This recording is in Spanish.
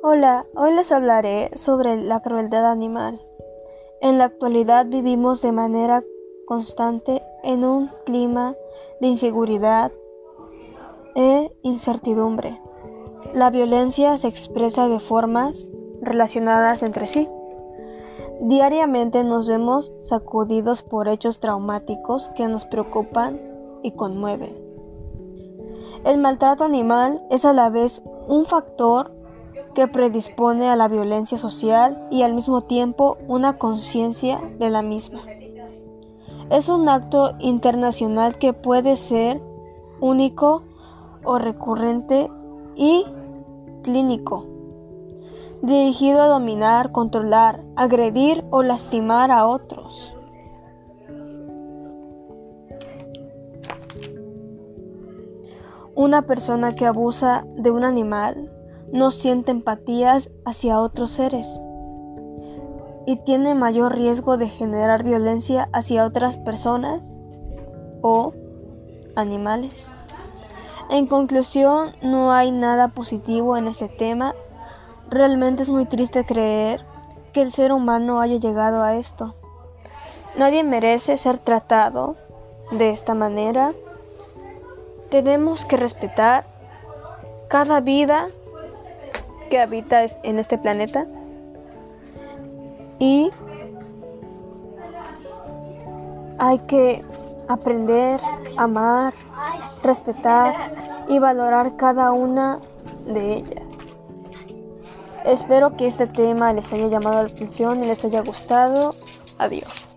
Hola, hoy les hablaré sobre la crueldad animal. En la actualidad vivimos de manera constante en un clima de inseguridad e incertidumbre. La violencia se expresa de formas relacionadas entre sí. Diariamente nos vemos sacudidos por hechos traumáticos que nos preocupan y conmueven. El maltrato animal es a la vez un factor que predispone a la violencia social y al mismo tiempo una conciencia de la misma. Es un acto internacional que puede ser único o recurrente y clínico, dirigido a dominar, controlar, agredir o lastimar a otros. Una persona que abusa de un animal no siente empatías hacia otros seres y tiene mayor riesgo de generar violencia hacia otras personas o animales. En conclusión, no hay nada positivo en este tema. Realmente es muy triste creer que el ser humano haya llegado a esto. Nadie merece ser tratado de esta manera. Tenemos que respetar cada vida que habita en este planeta y hay que aprender, amar, respetar y valorar cada una de ellas. Espero que este tema les haya llamado la atención y les haya gustado. Adiós.